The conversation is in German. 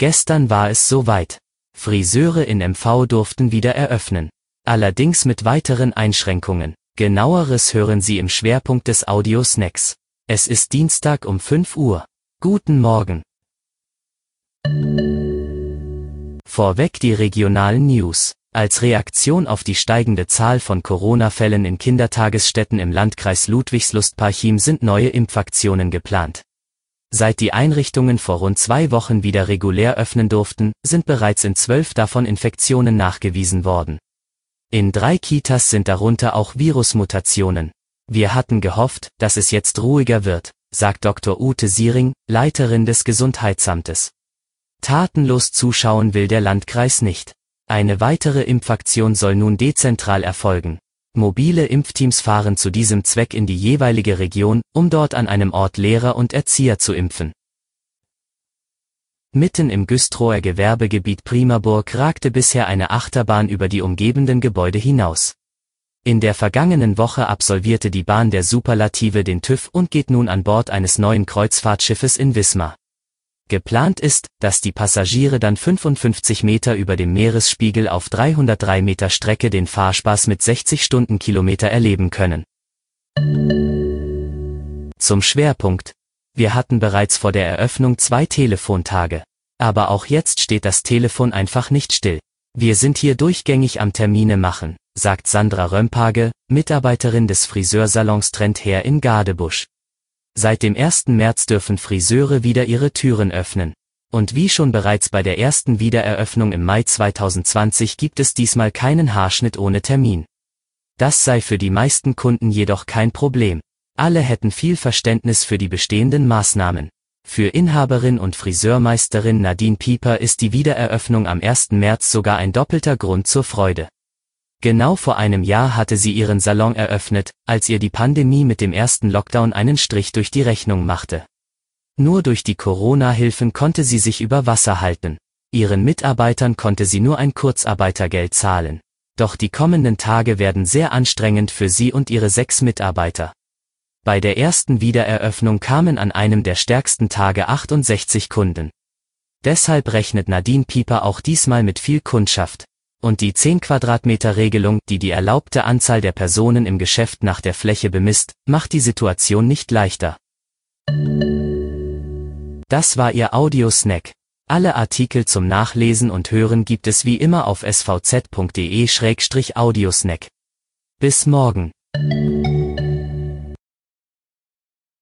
Gestern war es soweit. Friseure in MV durften wieder eröffnen. Allerdings mit weiteren Einschränkungen. Genaueres hören Sie im Schwerpunkt des Audiosnacks. Es ist Dienstag um 5 Uhr. Guten Morgen. Vorweg die regionalen News. Als Reaktion auf die steigende Zahl von Corona-Fällen in Kindertagesstätten im Landkreis Ludwigslust-Parchim sind neue Impfaktionen geplant. Seit die Einrichtungen vor rund zwei Wochen wieder regulär öffnen durften, sind bereits in zwölf davon Infektionen nachgewiesen worden. In drei Kitas sind darunter auch Virusmutationen. Wir hatten gehofft, dass es jetzt ruhiger wird, sagt Dr. Ute Siering, Leiterin des Gesundheitsamtes. Tatenlos zuschauen will der Landkreis nicht. Eine weitere Impfaktion soll nun dezentral erfolgen. Mobile Impfteams fahren zu diesem Zweck in die jeweilige Region, um dort an einem Ort Lehrer und Erzieher zu impfen. Mitten im Güstrower Gewerbegebiet Primaburg ragte bisher eine Achterbahn über die umgebenden Gebäude hinaus. In der vergangenen Woche absolvierte die Bahn der Superlative den TÜV und geht nun an Bord eines neuen Kreuzfahrtschiffes in Wismar. Geplant ist, dass die Passagiere dann 55 Meter über dem Meeresspiegel auf 303 Meter Strecke den Fahrspaß mit 60 Stundenkilometer erleben können. Zum Schwerpunkt. Wir hatten bereits vor der Eröffnung zwei Telefontage. Aber auch jetzt steht das Telefon einfach nicht still. Wir sind hier durchgängig am Termine machen, sagt Sandra Römpage, Mitarbeiterin des Friseursalons Trend her in Gadebusch. Seit dem 1. März dürfen Friseure wieder ihre Türen öffnen. Und wie schon bereits bei der ersten Wiedereröffnung im Mai 2020 gibt es diesmal keinen Haarschnitt ohne Termin. Das sei für die meisten Kunden jedoch kein Problem. Alle hätten viel Verständnis für die bestehenden Maßnahmen. Für Inhaberin und Friseurmeisterin Nadine Pieper ist die Wiedereröffnung am 1. März sogar ein doppelter Grund zur Freude. Genau vor einem Jahr hatte sie ihren Salon eröffnet, als ihr die Pandemie mit dem ersten Lockdown einen Strich durch die Rechnung machte. Nur durch die Corona-Hilfen konnte sie sich über Wasser halten. Ihren Mitarbeitern konnte sie nur ein Kurzarbeitergeld zahlen. Doch die kommenden Tage werden sehr anstrengend für sie und ihre sechs Mitarbeiter. Bei der ersten Wiedereröffnung kamen an einem der stärksten Tage 68 Kunden. Deshalb rechnet Nadine Pieper auch diesmal mit viel Kundschaft, und die 10 Quadratmeter Regelung, die die erlaubte Anzahl der Personen im Geschäft nach der Fläche bemisst, macht die Situation nicht leichter. Das war Ihr Audiosnack. Alle Artikel zum Nachlesen und Hören gibt es wie immer auf svz.de-audiosnack. Bis morgen.